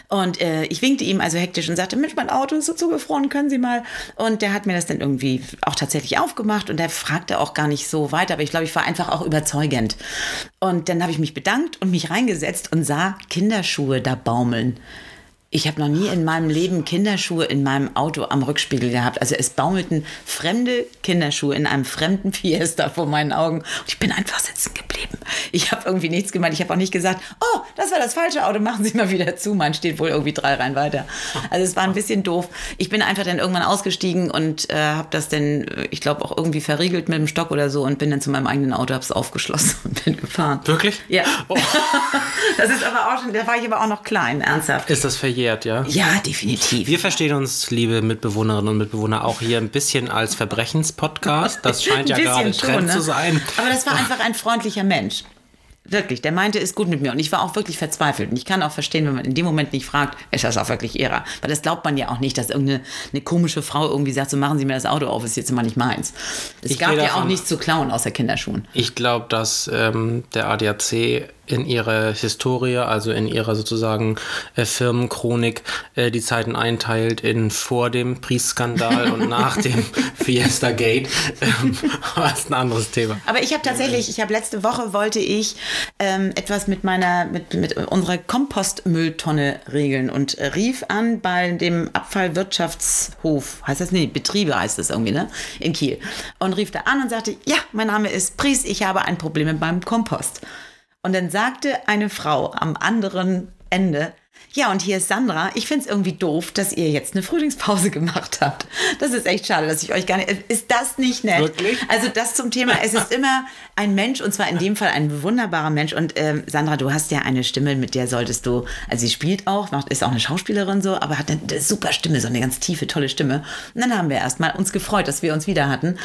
Speaker 2: Und äh, ich winkte ihm also hektisch und sagte, Mensch, mein Auto ist so zugefroren, können Sie mal? Und der hat mir das dann irgendwie auch tatsächlich aufgemacht und der fragte auch gar nicht so weiter, aber ich glaube, ich war einfach auch überzeugend. Und dann habe ich mich bedankt und mich reingesetzt und sah Kinderschuhe da baumeln. Ich habe noch nie in meinem Leben Kinderschuhe in meinem Auto am Rückspiegel gehabt. Also es baumelten fremde Kinderschuhe in einem fremden Fiesta vor meinen Augen. Und ich bin einfach sitzen geblieben. Ich habe irgendwie nichts gemeint. Ich habe auch nicht gesagt, oh, das war das falsche Auto, machen Sie mal wieder zu. Mein steht wohl irgendwie drei Reihen weiter. Also es war ein bisschen doof. Ich bin einfach dann irgendwann ausgestiegen und äh, habe das dann, ich glaube, auch irgendwie verriegelt mit dem Stock oder so und bin dann zu meinem eigenen Auto, habe es aufgeschlossen und bin gefahren.
Speaker 3: Wirklich?
Speaker 2: Ja.
Speaker 3: Oh.
Speaker 2: Das ist aber auch schon, da war ich aber auch noch klein, ernsthaft.
Speaker 3: Ist das verjährt, ja?
Speaker 2: Ja, definitiv.
Speaker 3: Wir verstehen uns, liebe Mitbewohnerinnen und Mitbewohner, auch hier ein bisschen als Verbrechenspodcast. Das scheint ja gerade
Speaker 2: bisschen
Speaker 3: Trend
Speaker 2: schon, ne?
Speaker 3: zu sein.
Speaker 2: Aber das war einfach ein freundlicher Mensch. Wirklich, der meinte, ist gut mit mir. Und ich war auch wirklich verzweifelt. Und ich kann auch verstehen, wenn man in dem Moment nicht fragt, ist das auch wirklich ihrer. Weil das glaubt man ja auch nicht, dass irgendeine eine komische Frau irgendwie sagt, so machen Sie mir das Auto auf, ist jetzt mal nicht meins. Es
Speaker 3: Ich
Speaker 2: gab ja auch nichts zu klauen außer Kinderschuhen.
Speaker 3: Ich glaube, dass ähm, der ADAC in ihrer Historie, also in ihrer sozusagen äh, Firmenchronik, äh, die Zeiten einteilt in vor dem Priestskandal und nach dem Fiesta Gate. Ähm, aber ist ein anderes Thema.
Speaker 2: Aber ich habe tatsächlich, ich habe letzte Woche wollte ich ähm, etwas mit meiner, mit, mit unserer Kompostmülltonne regeln und äh, rief an bei dem Abfallwirtschaftshof, heißt das? Nee, Betriebe heißt das irgendwie, ne? In Kiel. Und rief da an und sagte, ja, mein Name ist Pries, ich habe ein Problem mit meinem Kompost. Und dann sagte eine Frau am anderen Ende, ja, und hier ist Sandra. Ich finde es irgendwie doof, dass ihr jetzt eine Frühlingspause gemacht habt. Das ist echt schade, dass ich euch gar nicht. Ist das nicht nett?
Speaker 3: Wirklich?
Speaker 2: Also das zum Thema, es ist immer ein Mensch und zwar in dem Fall ein wunderbarer Mensch. Und ähm, Sandra, du hast ja eine Stimme, mit der solltest du, also sie spielt auch, macht, ist auch eine Schauspielerin so, aber hat eine, super Stimme, so eine ganz tiefe, tolle Stimme. Und dann haben wir erstmal uns gefreut, dass wir uns wieder hatten.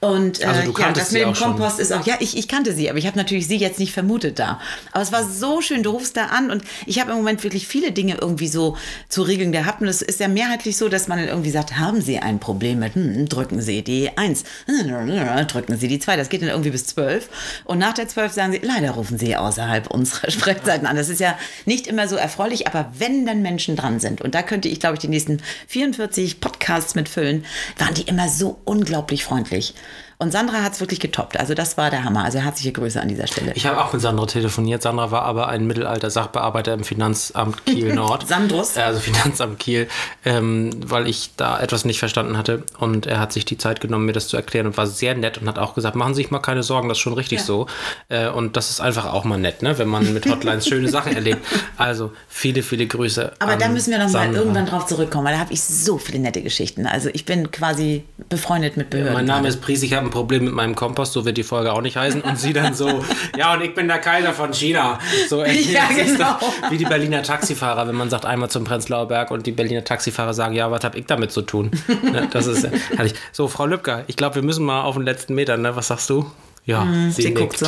Speaker 2: Und äh,
Speaker 3: Also du
Speaker 2: ja, das mit dem
Speaker 3: auch schon.
Speaker 2: Kompost ist auch, ja, ich, ich kannte sie, aber ich habe natürlich sie jetzt nicht vermutet da. Aber es war so schön, du rufst da an und ich habe im Moment wirklich viel viele Dinge irgendwie so zu regeln gehabt. Und es ist ja mehrheitlich so, dass man dann irgendwie sagt, haben Sie ein Problem mit, hm, drücken Sie die 1, drücken Sie die 2. Das geht dann irgendwie bis 12. Und nach der 12 sagen Sie, leider rufen Sie außerhalb unserer Sprechzeiten an. Das ist ja nicht immer so erfreulich, aber wenn dann Menschen dran sind, und da könnte ich, glaube ich, die nächsten 44 Podcasts mitfüllen, waren die immer so unglaublich freundlich. Und Sandra hat es wirklich getoppt. Also das war der Hammer. Also herzliche Grüße an dieser Stelle.
Speaker 3: Ich habe auch mit Sandra telefoniert. Sandra war aber ein Mittelalter-Sachbearbeiter im Finanzamt Kiel Nord.
Speaker 2: Sandrus?
Speaker 3: Also Finanzamt Kiel, ähm, weil ich da etwas nicht verstanden hatte. Und er hat sich die Zeit genommen, mir das zu erklären und war sehr nett und hat auch gesagt, machen Sie sich mal keine Sorgen, das ist schon richtig ja. so. Äh, und das ist einfach auch mal nett, ne? wenn man mit Hotlines schöne Sachen erlebt. Also viele, viele Grüße.
Speaker 2: Aber da müssen wir noch mal irgendwann drauf zurückkommen, weil da habe ich so viele nette Geschichten. Also ich bin quasi befreundet mit Behörden.
Speaker 3: mein Name ist Pries, ich habe ein Problem mit meinem Kompost, so wird die Folge auch nicht heißen. Und sie dann so, ja, und ich bin der Kaiser von China. So ja, genau. wie die Berliner Taxifahrer, wenn man sagt einmal zum Prenzlauer Berg und die Berliner Taxifahrer sagen, ja, was habe ich damit zu tun? Ne, das ist herrlich. So, Frau Lübcker, ich glaube, wir müssen mal auf den letzten Meter, ne? Was sagst du?
Speaker 2: Ja, mhm, sie, sie guckt so.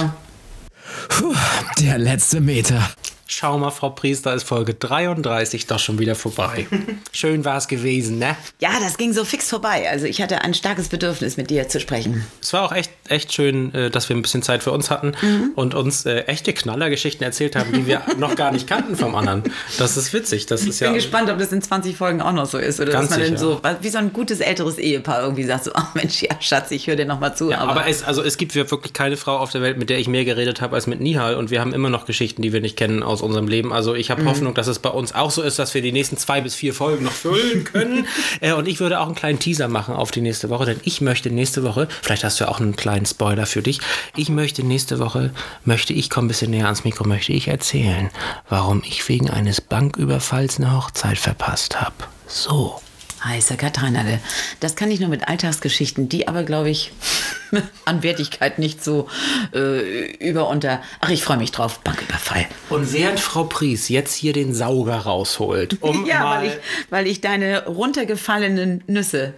Speaker 1: Puh, der letzte Meter.
Speaker 3: Schau mal, Frau Priester, ist Folge 33 doch schon wieder vorbei. Schön war es gewesen, ne?
Speaker 2: Ja, das ging so fix vorbei. Also ich hatte ein starkes Bedürfnis, mit dir zu sprechen.
Speaker 3: Es war auch echt, echt schön, äh, dass wir ein bisschen Zeit für uns hatten mhm. und uns äh, echte Knallergeschichten erzählt haben, die wir noch gar nicht kannten vom anderen. Das ist witzig. Das ist
Speaker 2: ich bin ja gespannt, ob das in 20 Folgen auch noch so ist. Oder dass man sicher. dann so, wie so ein gutes älteres Ehepaar irgendwie sagt, so, ach Mensch, ja, Schatz, ich höre dir noch mal zu.
Speaker 3: Ja, aber, aber es, also es gibt wirklich keine Frau auf der Welt, mit der ich mehr geredet habe als mit Nihal und wir haben immer noch Geschichten, die wir nicht kennen aus unserem Leben. Also ich habe mhm. Hoffnung, dass es bei uns auch so ist, dass wir die nächsten zwei bis vier Folgen noch füllen können. äh, und ich würde auch einen kleinen Teaser machen auf die nächste Woche, denn ich möchte nächste Woche, vielleicht hast du ja auch einen kleinen Spoiler für dich, ich möchte nächste Woche, möchte ich, komm ein bisschen näher ans Mikro, möchte ich erzählen, warum ich wegen eines Banküberfalls eine Hochzeit verpasst habe. So.
Speaker 2: Heißer Katrinale. Das kann ich nur mit Alltagsgeschichten, die aber, glaube ich, an Wertigkeit nicht so äh, über unter. Ach, ich freue mich drauf. Banküberfall.
Speaker 3: Und während Frau Pries jetzt hier den Sauger rausholt,
Speaker 2: um ja, weil ich, weil ich deine runtergefallenen Nüsse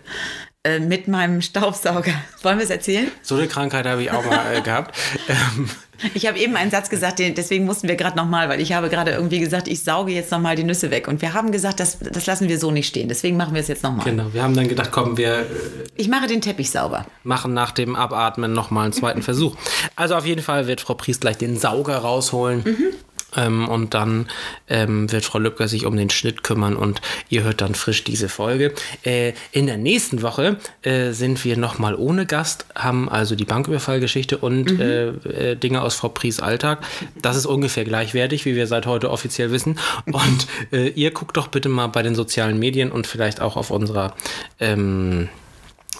Speaker 2: äh, mit meinem Staubsauger. Wollen wir es erzählen?
Speaker 3: So eine Krankheit habe ich auch mal äh, gehabt. Ähm.
Speaker 2: Ich habe eben einen Satz gesagt, deswegen mussten wir gerade nochmal, weil ich habe gerade irgendwie gesagt, ich sauge jetzt nochmal die Nüsse weg. Und wir haben gesagt, das, das lassen wir so nicht stehen. Deswegen machen wir es jetzt nochmal.
Speaker 3: Genau, wir haben dann gedacht, komm, wir... Äh,
Speaker 2: ich mache den Teppich sauber.
Speaker 3: Machen nach dem Abatmen nochmal einen zweiten Versuch. Also auf jeden Fall wird Frau Priest gleich den Sauger rausholen. Mhm. Ähm, und dann ähm, wird Frau Lübcker sich um den Schnitt kümmern und ihr hört dann frisch diese Folge. Äh, in der nächsten Woche äh, sind wir nochmal ohne Gast, haben also die Banküberfallgeschichte und mhm. äh, äh Dinge aus Frau Pries Alltag. Das ist ungefähr gleichwertig, wie wir seit heute offiziell wissen. Und äh, ihr guckt doch bitte mal bei den sozialen Medien und vielleicht auch auf unserer ähm,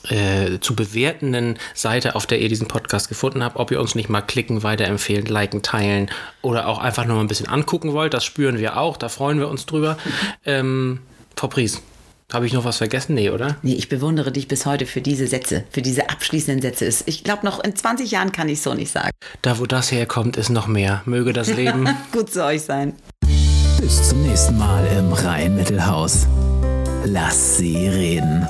Speaker 3: äh, zu bewertenden Seite, auf der ihr diesen Podcast gefunden habt, ob ihr uns nicht mal klicken, weiterempfehlen, liken, teilen oder auch einfach nur mal ein bisschen angucken wollt. Das spüren wir auch, da freuen wir uns drüber. Ähm, Frau Pries, habe ich noch was vergessen? Nee, oder?
Speaker 2: Nee, ich bewundere dich bis heute für diese Sätze, für diese abschließenden Sätze. Ich glaube, noch in 20 Jahren kann ich so nicht sagen.
Speaker 3: Da, wo das herkommt, ist noch mehr. Möge das Leben
Speaker 2: gut zu euch sein.
Speaker 1: Bis zum nächsten Mal im Rhein-Mittelhaus. Lass sie reden.